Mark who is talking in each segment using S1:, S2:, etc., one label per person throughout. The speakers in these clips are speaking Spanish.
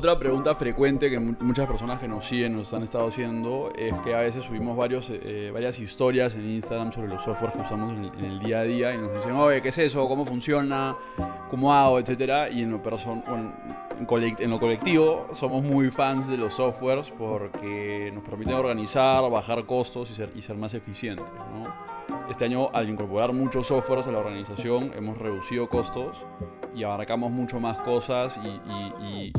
S1: otra pregunta frecuente que muchas personas que nos siguen nos han estado haciendo es que a veces subimos varios, eh, varias historias en Instagram sobre los softwares que usamos en el, día a día y nos dicen, oye, ¿qué es eso? ¿Cómo funciona? ¿Cómo hago? Etcétera. Y en lo, en, lo colectivo somos muy fans de los softwares porque nos permiten organizar, bajar costos y ser más eficientes. Este año, al incorporar muchos softwares a la organización, hemos reducido costos y abarcamos mucho más cosas y,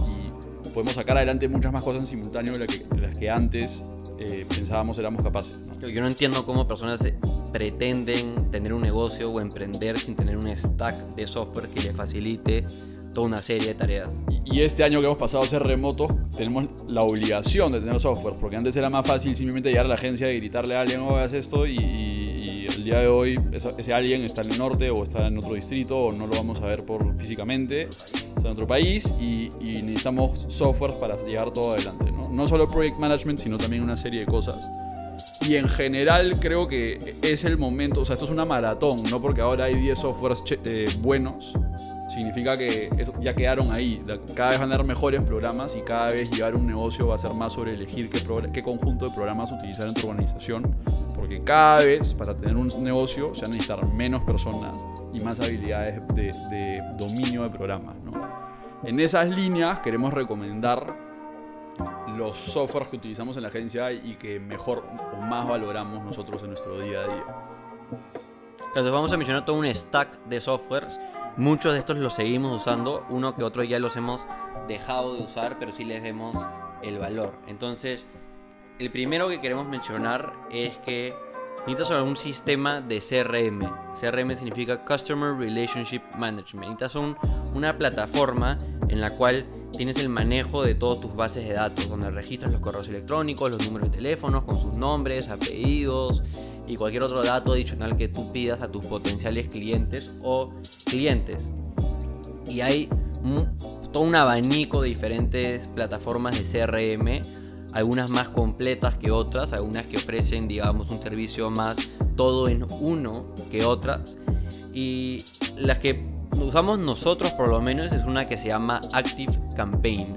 S1: podemos sacar adelante muchas más cosas en simultáneo de, las que antes eh, pensábamos éramos capaces.
S2: Yo no entiendo cómo personas pretenden tener un negocio o emprender sin tener un stack de software que le facilite toda una serie de tareas.
S1: Y, este año que hemos pasado a ser remotos, tenemos la obligación de tener software, porque antes era más fácil simplemente llegar a la agencia y gritarle a alguien, oh, haz esto, y, el día de hoy ese, alguien está en el norte o está en otro distrito o no lo vamos a ver por físicamente, está en otro país y, necesitamos software para llevar todo adelante. ¿no? no solo project management, sino también una serie de cosas. Y en general creo que es el momento, o sea, esto es una maratón, no porque ahora hay 10 softwares eh, buenos, significa que ya quedaron ahí. Cada vez van a haber mejores programas y cada vez llevar un negocio va a ser más sobre elegir qué, qué conjunto de programas utilizar en tu organización. Porque cada vez para tener un negocio se van a necesitar menos personas y más habilidades de, dominio de programas. En esas líneas queremos recomendar los softwares que utilizamos en la agencia y que mejor o más valoramos nosotros en nuestro día a día.
S2: Entonces vamos a mencionar todo un stack de softwares Muchos de estos los seguimos usando, uno que otro ya los hemos dejado de usar, pero sí les vemos el valor. Entonces, el primero que queremos mencionar es que necesitas un sistema de CRM. CRM significa Customer Relationship Management. Necesitas una plataforma en la cual tienes el manejo de todas tus bases de datos, donde registras los correos electrónicos, los números de teléfonos con sus nombres, apellidos, y cualquier otro dato adicional que tú pidas a tus potenciales clientes o clientes. Y hay todo un abanico de diferentes plataformas de CRM, algunas más completas que otras, algunas que ofrecen, digamos, un servicio más todo en uno que otras. Y las que usamos nosotros por lo menos es una que se llama Active Campaign.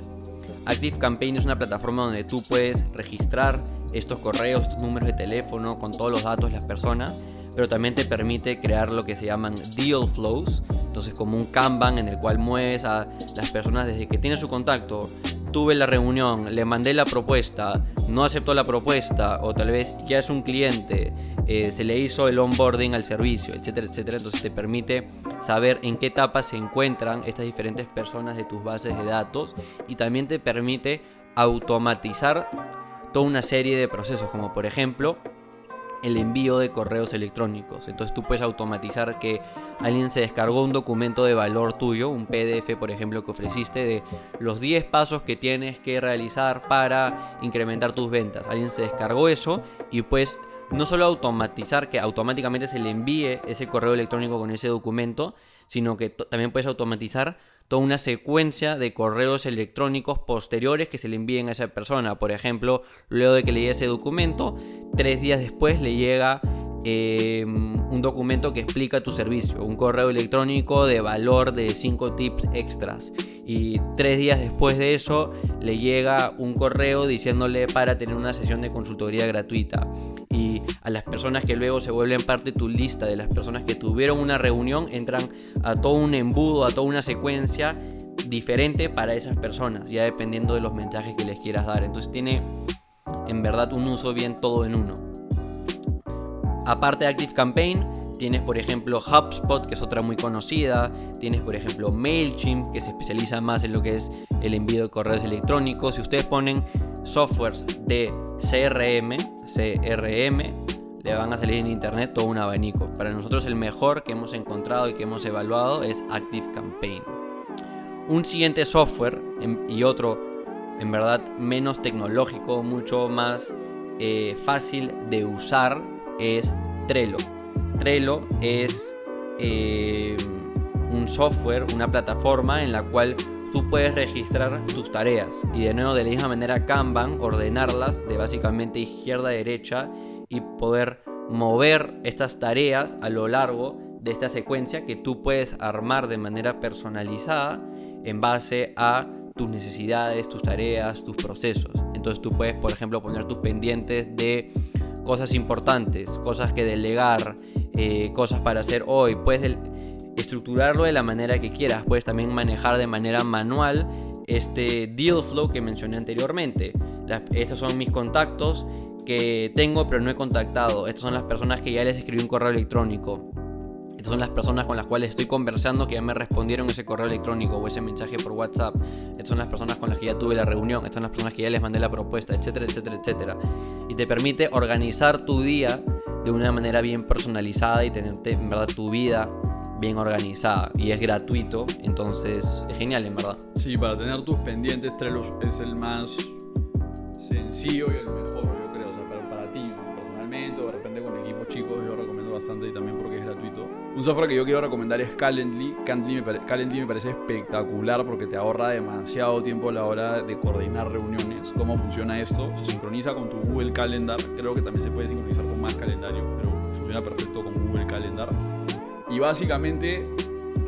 S2: Active Campaign es una plataforma donde tú puedes registrar estos correos, estos números de teléfono con todos los datos de las personas, pero también te permite crear lo que se llaman deal flows, entonces como un Kanban en el cual mueves a las personas desde que tienen su contacto, tuve la reunión, le mandé la propuesta, no aceptó la propuesta o tal vez ya es un cliente, eh, se le hizo el onboarding al servicio, etcétera, etcétera. Entonces te permite saber en qué etapa se encuentran estas diferentes personas de tus bases de datos y también te permite automatizar toda una serie de procesos, como por ejemplo el envío de correos electrónicos. Entonces tú puedes automatizar que alguien se descargó un documento de valor tuyo, un PDF por ejemplo que ofreciste de los 10 pasos que tienes que realizar para incrementar tus ventas. Alguien se descargó eso y pues no solo automatizar que automáticamente se le envíe ese correo electrónico con ese documento, sino que también puedes automatizar toda una secuencia de correos electrónicos posteriores que se le envíen a esa persona. Por ejemplo, luego de que le llegue ese documento, tres días después le llega em, un documento que explica tu servicio, un correo electrónico de valor de 5 tips extras. Y tres días después de eso le llega un correo diciéndole para tener una sesión de consultoría gratuita. Y a las personas que luego se vuelven parte de tu lista, de las personas que tuvieron una reunión, entran a todo un embudo, a toda una secuencia diferente para esas personas, ya dependiendo de los mensajes que les quieras dar. Entonces tiene en verdad un uso bien todo en uno. Aparte de Active Campaign, Tienes, por ejemplo, HubSpot, que es otra muy conocida. Tienes, por ejemplo, MailChimp, que se especializa más en lo que es el envío de correos electrónicos. Si ustedes ponen softwares de CRM, CRM, le van a salir en internet todo un abanico. Para nosotros el mejor que hemos encontrado y que hemos evaluado es ActiveCampaign. Un siguiente software y otro en verdad menos tecnológico, mucho más eh, fácil de usar es Trello. Trello es eh, un software, una plataforma en la cual tú puedes registrar tus tareas y de nuevo de la misma manera Kanban ordenarlas de básicamente izquierda a derecha y poder mover estas tareas a lo largo de esta secuencia que tú puedes armar de manera personalizada en base a tus necesidades, tus tareas, tus procesos. Entonces tú puedes, por ejemplo, poner tus pendientes de cosas importantes, cosas que delegar, eh, cosas para hacer hoy. Puedes estructurarlo de la manera que quieras. Puedes también manejar de manera manual este deal flow que mencioné anteriormente. estos son mis contactos que tengo pero no he contactado. Estas son las personas que ya les escribí un correo electrónico. Estas son las personas con las cuales estoy conversando que ya me respondieron ese correo electrónico o ese mensaje por WhatsApp. Estas son las personas con las que ya tuve la reunión. Estas son las personas que ya les mandé la propuesta, etcétera, etcétera, etcétera. Y te permite organizar tu día de una manera bien personalizada y tenerte en verdad tu vida bien organizada y es gratuito, entonces es genial en verdad.
S1: Sí, para tener tus pendientes Trello es el más sencillo y el mejor, yo creo, o sea, para, para ti personalmente o de repente con equipos chicos yo recomiendo bastante y también porque es gratuito. Un software que yo quiero recomendar es Calendly. Calendly me, Calendly me parece espectacular porque te ahorra demasiado tiempo a la hora de coordinar reuniones. ¿Cómo funciona esto? Se sincroniza con tu Google Calendar. Creo que también se puede sincronizar con más calendarios, pero funciona perfecto con Google Calendar y básicamente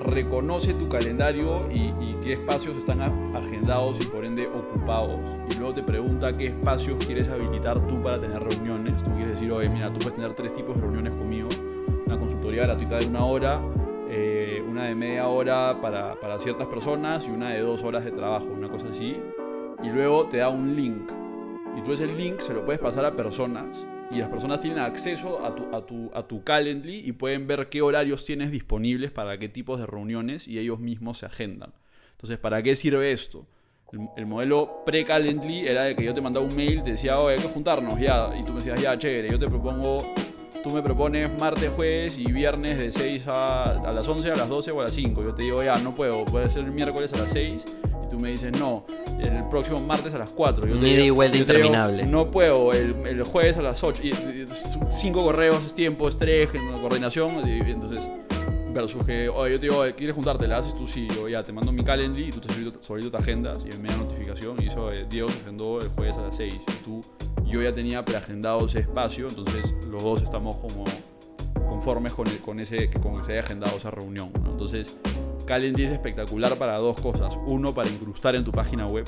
S1: reconoce tu calendario y, qué espacios están agendados y por ende ocupados. Y luego te pregunta qué espacios quieres habilitar tú para tener reuniones. Tú quieres decir, oye, mira, tú puedes tener tres tipos de reuniones conmigo. Gratuita de una hora, eh, una de media hora para, para ciertas personas y una de dos horas de trabajo, una cosa así. Y luego te da un link. Y tú ese link se lo puedes pasar a personas y las personas tienen acceso a tu, a tu, a tu Calendly y pueden ver qué horarios tienes disponibles para qué tipos de reuniones y ellos mismos se agendan. Entonces, ¿para qué sirve esto? El, modelo pre-Calendly era de que yo te mandaba un mail, te decía, oye, hay que juntarnos, ya, y tú me decías, ya, chévere, yo te propongo, tú me propones martes, jueves y viernes de 6 a, a las 11, a las 12 o a las 5. Yo te digo, ya, no puedo, puede ser el miércoles a las 6 y tú me dices, no, el próximo martes a las 4.
S2: Yo y vuelta interminable.
S1: no puedo, el, jueves a las 8. Y, cinco correos, tiempo, estrés, coordinación. Y, entonces, versus que, oye, yo te digo, ¿quieres juntarte? ¿La haces tú? Sí, yo ya te mando mi calendar y tú te solito te agendas y me da notificación. Y eso, eh, Diego se agendó el jueves a las 6. Y tú, yo ya tenía preagendado ese espacio, entonces los dos estamos como conformes con, con, ese, con que se haya agendado esa reunión. Entonces, Calendly es espectacular para dos cosas. Uno, para incrustar en tu página web,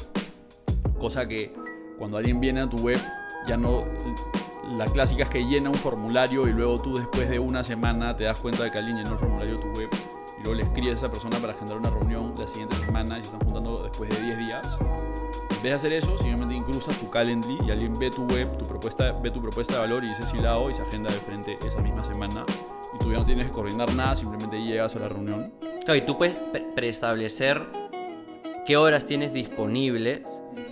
S1: cosa que cuando alguien viene a tu web, ya no. La clásica es que llena un formulario y luego tú después de una semana te das cuenta de que alguien llenó el formulario de tu web y luego le escribes a esa persona para agendar una reunión la siguiente semana y se están juntando después de 10 días. De hacer eso, simplemente incrustas tu Calendly y alguien ve tu web, tu propuesta, ve tu propuesta de valor y dice sí la y se agenda de frente esa misma semana y tú ya no tienes que coordinar nada, simplemente llegas a la reunión.
S2: Claro, y tú puedes preestablecer qué horas tienes disponibles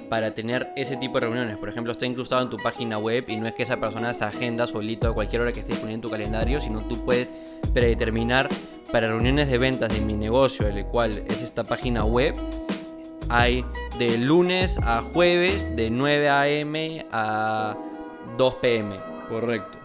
S2: para tener ese tipo de reuniones. Por ejemplo, está incrustado en tu página web y no es que esa persona se agenda solito a cualquier hora que estés poniendo en tu calendario, sino tú puedes predeterminar para reuniones de ventas de mi negocio, el cual es esta página web. Hay de lunes a jueves de 9 a.m. a 2 p.m.
S1: Correcto.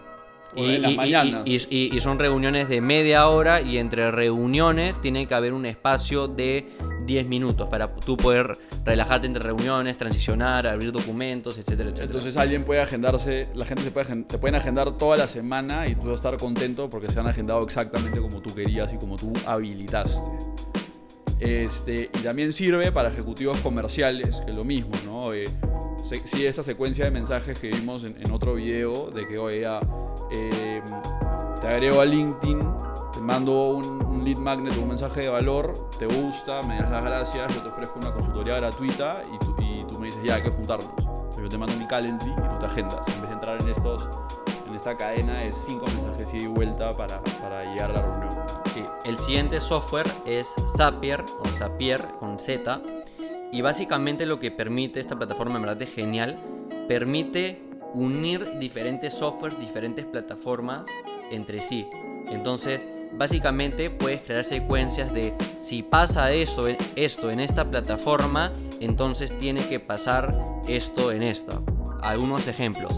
S2: Y, son reuniones de media hora y entre reuniones tiene que haber un espacio de 10 minutos para tú poder relajarte entre reuniones, transicionar, abrir documentos, etcétera, etcétera.
S1: Entonces alguien puede agendarse, la gente se puede, te pueden agendar toda la semana y tú vas a estar contento porque se han agendado exactamente como tú querías y como tú habilitaste. Este, y también sirve para ejecutivos comerciales, que es lo mismo, ¿no? Eh, esta secuencia de mensajes que vimos en, otro video, de que, oye, em, te agrego a LinkedIn, te mando un, lead magnet un mensaje de valor, te gusta, me das las gracias, yo te ofrezco una consultoría gratuita y tú, me dices, ya, hay que juntarnos. Entonces yo te mando mi Calendly y tú te agendas, en vez de entrar en estos en esta cadena de cinco mensajes ida y vuelta para, para llegar a la reunión.
S2: El siguiente software es Zapier o Zapier con Z. Y básicamente lo que permite esta plataforma, en verdad es genial, permite unir diferentes softwares, diferentes plataformas entre sí. Entonces, básicamente puedes crear secuencias de si pasa esto en esta plataforma, entonces tiene que pasar esto en esta. Algunos ejemplos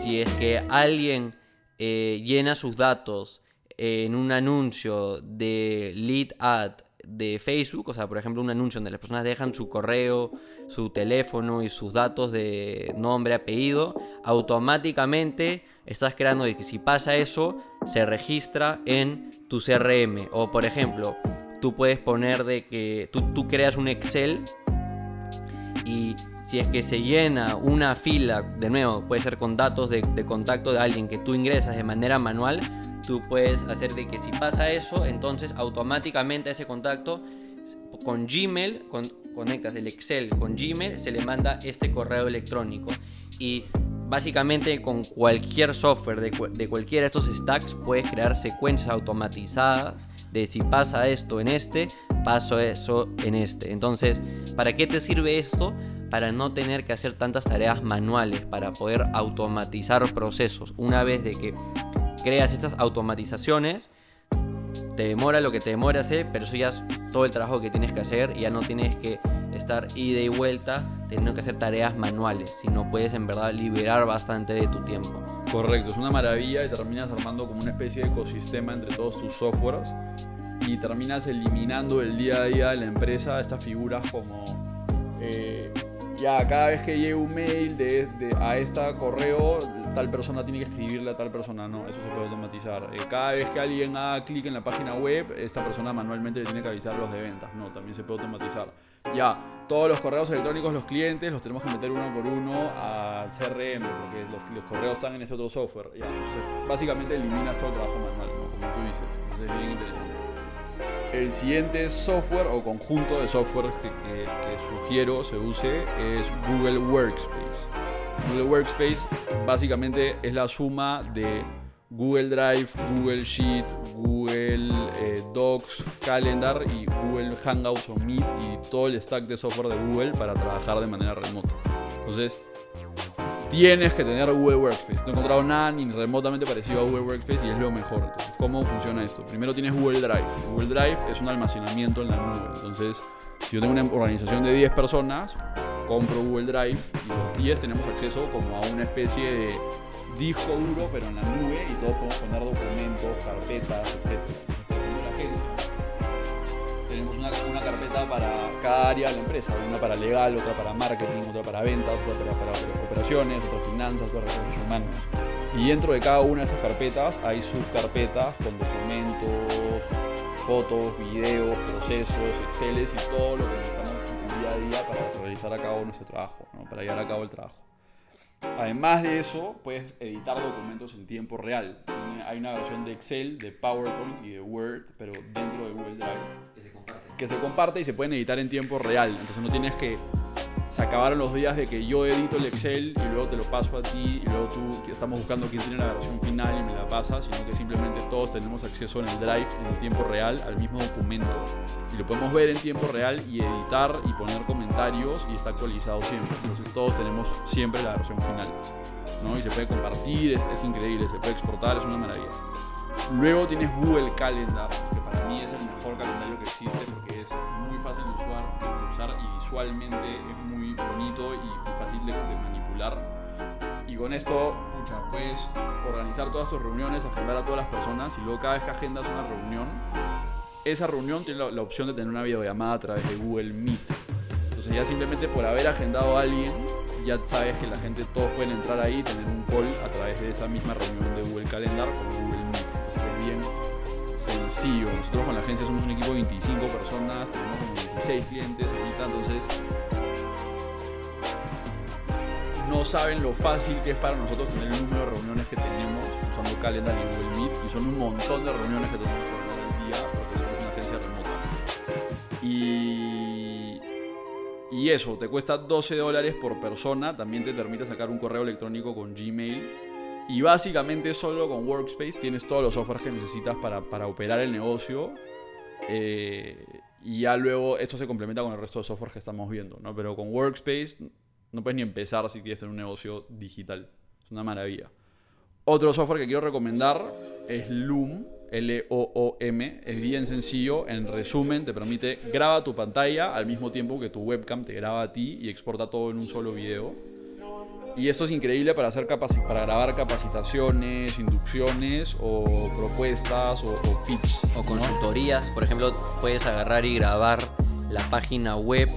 S2: si es que alguien eh, llena sus datos en un anuncio de lead ad de Facebook, o sea, por ejemplo, un anuncio donde las personas dejan su correo, su teléfono y sus datos de nombre, apellido, automáticamente estás creando que si pasa eso, se registra en tu CRM. O, por ejemplo, tú puedes poner de que tú, tú creas un Excel Y si es que se llena una fila, de nuevo, puede ser con datos de, contacto de alguien que tú ingresas de manera manual, tú puedes hacer de que si pasa eso, entonces automáticamente ese contacto con Gmail, con, conectas el Excel con Gmail, se le manda este correo electrónico. Y básicamente con cualquier software de, de cualquiera de estos stacks puedes crear secuencias automatizadas de si pasa esto en este, paso eso en este. Entonces, ¿para qué te sirve esto? Para no tener que hacer tantas tareas manuales, para poder automatizar procesos. Una vez de que creas estas automatizaciones, te demora lo que te demora hacer, pero eso ya es todo el trabajo que tienes que hacer ya no tienes que estar ida y vuelta teniendo que hacer tareas manuales, sino puedes en verdad liberar bastante de tu tiempo.
S1: Correcto, es una maravilla y terminas armando como una especie de ecosistema entre todos tus softwares y terminas eliminando el día a día de la empresa estas figuras como eh, ya cada vez que llegue un mail de, a este correo tal persona tiene que escribirle a tal persona, no, eso se puede automatizar. Eh, cada vez que alguien haga clic en la página web, esta persona manualmente le tiene que avisar los de ventas, no, también se puede automatizar. Ya, todos los correos electrónicos, los clientes, los tenemos que meter uno por uno al CRM, porque los, correos están en ese otro software. Ya, básicamente eliminas todo el trabajo manual, ¿no? como tú dices. Entonces es bien interesante. El siguiente software o conjunto de softwares que, sugiero se use es Google Workspace. Google Workspace básicamente es la suma de Google Drive, Google Sheet, Google eh, Docs, Calendar y Google Hangouts o Meet y todo el stack de software de Google para trabajar de manera remota. Entonces, tienes que tener Google Workspace. No he encontrado nada ni remotamente parecido a Google Workspace y es lo mejor. Entonces, ¿cómo funciona esto? Primero tienes Google Drive. Google Drive es un almacenamiento en la nube. Entonces, si yo tengo una organización de 10 personas, compro Google Drive y los 10 tenemos acceso como a una especie de disco duro, pero en la nube y todos podemos poner documentos, carpetas, etc. carpeta para cada área de la empresa, una para legal, otra para marketing, otra para ventas, otra para, para operaciones, otra finanzas, otra recursos humanos. Y dentro de cada una de esas carpetas hay subcarpetas con documentos, fotos, videos, procesos, exceles y todo lo que necesitamos día a día para realizar a cabo nuestro trabajo, ¿no? para llevar a cabo el trabajo. Además de eso, puedes editar documentos en tiempo real. Hay una versión de Excel, de PowerPoint y de Word, pero dentro de Google Drive que se comparte y se pueden editar en tiempo real. Entonces no tienes que se acabaron los días de que yo edito el Excel y luego te lo paso a ti y luego tú que estamos buscando quién tiene la versión final y me la pasa, sino que simplemente todos tenemos acceso en el Drive en el tiempo real al mismo documento y lo podemos ver en tiempo real y editar y poner comentarios y está actualizado siempre. Entonces todos tenemos siempre la versión final. ¿no? Y se puede compartir, es, es increíble, se puede exportar, es una maravilla. Luego tienes Google Calendar, que mí es el mejor calendario que existe porque es muy fácil de usar, de usar y visualmente es muy bonito y, fácil de, de manipular. Y con esto, pucha, puedes organizar todas tus reuniones, agendar a todas las personas y luego cada vez que agendas una reunión, esa reunión tiene la, la opción de tener una videollamada a través de Google Meet. Entonces ya simplemente por haber agendado a alguien, ya sabes que la gente, todos pueden entrar ahí tener un call a través de esa misma reunión de Google Calendar con Google sencillo. Nosotros con la agencia somos un equipo de 25 personas, tenemos como 16 clientes ahorita, entonces no saben lo fácil que es para nosotros tener el número de reuniones que tenemos usando Calendar y Google Meet y son un montón de reuniones que tenemos organizar al día porque somos una agencia remota. Y, y eso, te cuesta 12 dólares por persona, también te permite sacar un correo electrónico con Gmail. Y básicamente solo con Workspace tienes todos los softwares que necesitas para, para operar el negocio. Eh, y ya luego esto se complementa con el resto de software que estamos viendo, ¿no? Pero con Workspace no puedes ni empezar si quieres tener un negocio digital. Es una maravilla. Otro software que quiero recomendar es Loom, L-O-O-M. Es bien sencillo. En resumen, te permite graba tu pantalla al mismo tiempo que tu webcam te graba a ti y exporta todo en un solo video. Y esto es increíble para, hacer para grabar capacitaciones, inducciones o propuestas o, o pitch.
S2: O
S1: ¿no?
S2: consultorías, por ejemplo, puedes agarrar y grabar la página web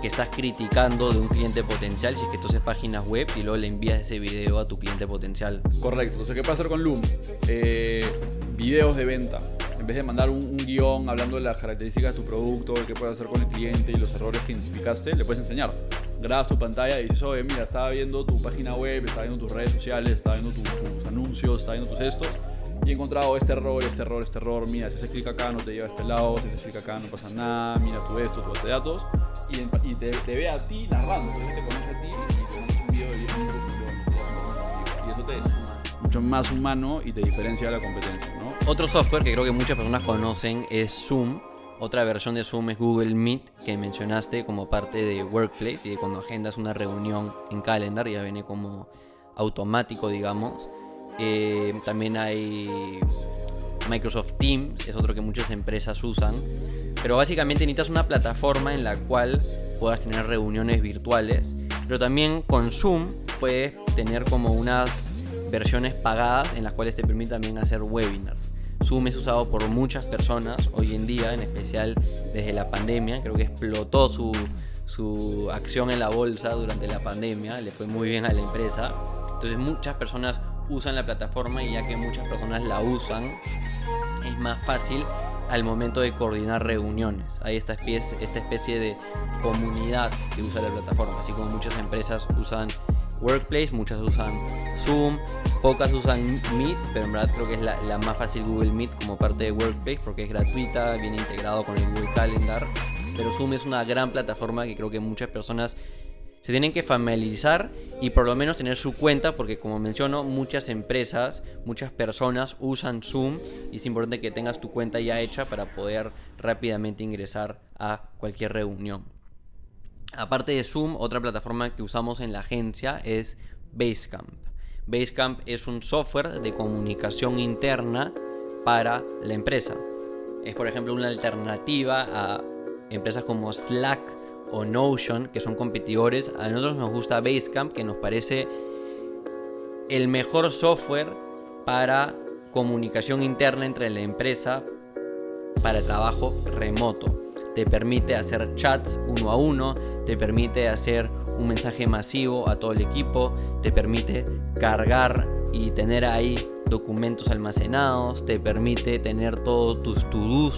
S2: que estás criticando de un cliente potencial, si es que tú haces páginas web y luego le envías ese video a tu cliente potencial.
S1: Correcto. Entonces, ¿qué puede hacer con Loom? Eh, videos de venta. En vez de mandar un, un guion hablando de las características de tu producto, qué puedes hacer con el cliente y los errores que identificaste, le puedes enseñar. Grabas tu pantalla y dices, oye, mira, estaba viendo tu página web, estaba viendo tus redes sociales, estaba viendo tus anuncios, estaba viendo tus estos y he encontrado este error, este error, este error, mira, si haces clic acá no te lleva a este lado, si haces clic acá no pasa nada, mira tú esto, tú este datos, y, y te, te, ve a ti narrando, entonces te conoce a ti y te un video de 10 minutos y eso te mucho más humano y te diferencia de la competencia, ¿no?
S2: Otro software que creo que muchas personas conocen es Zoom. Otra versión de Zoom es Google Meet, que mencionaste como parte de Workplace y cuando agendas una reunión en Calendar ya viene como automático, digamos. Eh, también hay Microsoft Teams, es otro que muchas empresas usan. Pero básicamente necesitas una plataforma en la cual puedas tener reuniones virtuales. Pero también con Zoom puedes tener como unas versiones pagadas en las cuales te permite también hacer webinars. Zoom es usado por muchas personas hoy en día, en especial desde la pandemia. Creo que explotó su, su acción en la bolsa durante la pandemia, le fue muy bien a la empresa. Entonces muchas personas usan la plataforma y ya que muchas personas la usan, es más fácil al momento de coordinar reuniones. Hay esta especie, de comunidad que usa la plataforma, así como muchas empresas usan Workplace, muchas usan Zoom, pocas usan Meet, pero en verdad creo que es la, la, más fácil Google Meet como parte de Workplace porque es gratuita, viene integrado con el Google Calendar, pero Zoom es una gran plataforma que creo que muchas personas se tienen que familiarizar y por lo menos tener su cuenta porque como menciono muchas empresas, muchas personas usan Zoom y es importante que tengas tu cuenta ya hecha para poder rápidamente ingresar a cualquier reunión. Aparte de Zoom, otra plataforma que usamos en la agencia es Basecamp. Basecamp es un software de comunicación interna para la empresa. Es por ejemplo una alternativa a empresas como Slack o Notion, que son competidores. A nosotros nos gusta Basecamp, que nos parece el mejor software para comunicación interna entre la empresa para trabajo remoto. Te permite hacer chats uno a uno, te permite hacer un mensaje masivo a todo el equipo, te permite cargar y tener ahí documentos almacenados, te permite tener todos tus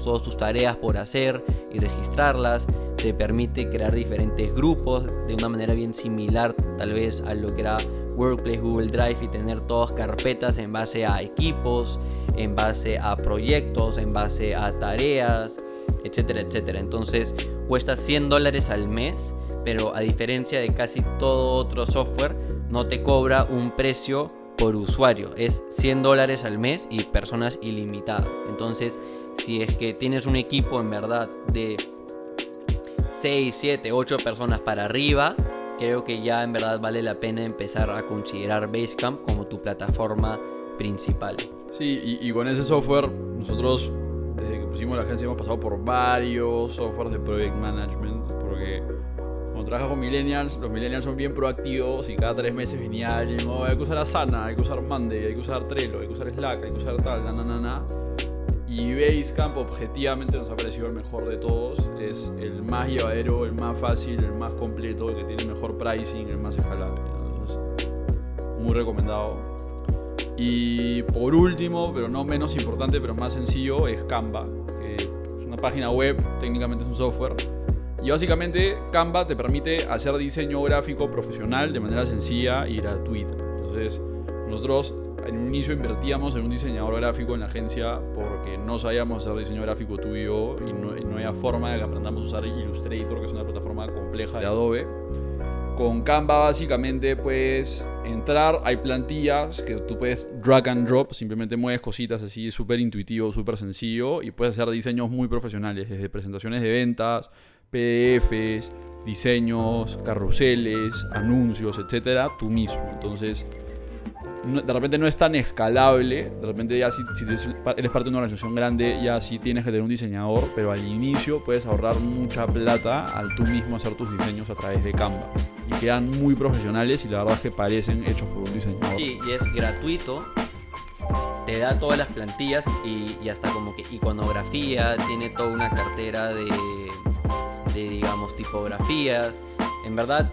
S2: todas tus tareas por hacer y registrarlas, te permite crear diferentes grupos de una manera bien similar tal vez a lo que era Workplace, Google Drive y tener todas carpetas en base a equipos, en base a proyectos, en base a tareas, etcétera, etcétera. Entonces cuesta 100 dólares al mes, pero a diferencia de casi todo otro software, no te cobra un precio por usuario. Es 100 dólares al mes y personas ilimitadas. Entonces, si es que tienes un equipo en verdad de 6, 7, 8 personas para arriba, creo que ya en verdad vale la pena empezar a considerar Basecamp como tu plataforma principal.
S1: Sí, y, con ese software nosotros desde que pusimos la agencia hemos pasado por varios softwares de project management porque cuando trabajas con millennials, los millennials son bien proactivos y cada tres meses venía alguien, oh, hay que usar Asana, hay que usar Monday, hay que usar Trello, hay que usar Slack, hay que usar tal, na, na, na, na. Y Basecamp objetivamente nos ha parecido el mejor de todos. Es el más llevadero, el más fácil, el más completo, el que tiene el mejor pricing, el más escalable. Entonces, muy recomendado. Y por último, pero no menos importante, pero más sencillo, es Canva. Que es una página web, técnicamente es un software. Y básicamente Canva te permite hacer diseño gráfico profesional de manera sencilla y gratuita. Entonces, nosotros en un inicio invertíamos en un diseñador gráfico en la agencia porque no sabíamos hacer diseño gráfico tú y yo y no, había forma de que aprendamos a usar Illustrator, que es una plataforma compleja de Adobe. Con Canva básicamente puedes entrar, hay plantillas que tú puedes drag and drop, simplemente mueves cositas así, súper intuitivo, súper sencillo y puedes hacer diseños muy profesionales, desde presentaciones de ventas, PDFs, diseños, carruseles, anuncios, etcétera, tú mismo. Entonces, de repente no es tan escalable, de repente ya si, si, eres parte de una organización grande ya sí tienes que tener un diseñador, pero al inicio puedes ahorrar mucha plata al tú mismo hacer tus diseños a través de Canva. Y quedan muy profesionales y la verdad es que parecen hechos por un diseñador.
S2: Sí, y es gratuito, te da todas las plantillas y, y hasta como que iconografía, tiene toda una cartera de, de digamos, tipografías. En verdad,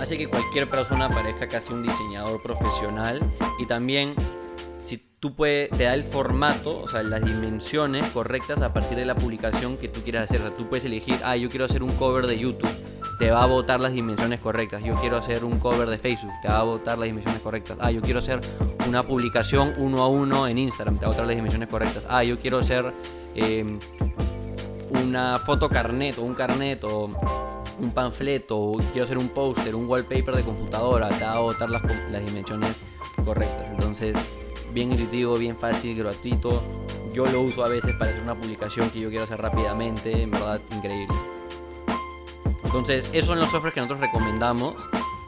S2: hace que cualquier persona parezca casi un diseñador profesional y también si tú puedes, te da el formato, o sea, las dimensiones correctas a partir de la publicación que tú quieras hacer. O sea, tú puedes elegir, ah, yo quiero hacer un cover de YouTube. te va a botar las dimensiones correctas. Yo quiero hacer un cover de Facebook, te va a botar las dimensiones correctas. Ah, yo quiero hacer una publicación uno a uno en Instagram, te va a botar las dimensiones correctas. Ah, yo quiero hacer em, una foto carnet o un carnet o un panfleto, quiero hacer un póster, un wallpaper de computadora, te va a las, dimensiones correctas. Entonces, bien intuitivo, bien fácil, gratuito. Yo lo uso a veces para hacer una publicación que yo quiero hacer rápidamente, en verdad increíble. Entonces, esos son los softwares que nosotros recomendamos.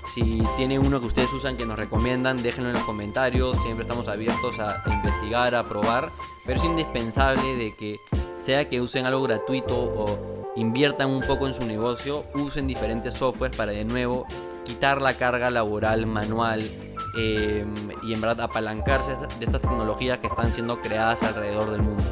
S2: Si tiene uno que ustedes usan que nos recomiendan, déjenlo en los comentarios. Siempre estamos abiertos a investigar, a probar. Pero es indispensable de que sea que usen algo gratuito o inviertan un poco en su negocio, usen diferentes softwares para de nuevo quitar la carga laboral manual eh, y en verdad apalancarse de estas tecnologías que están siendo creadas alrededor del mundo.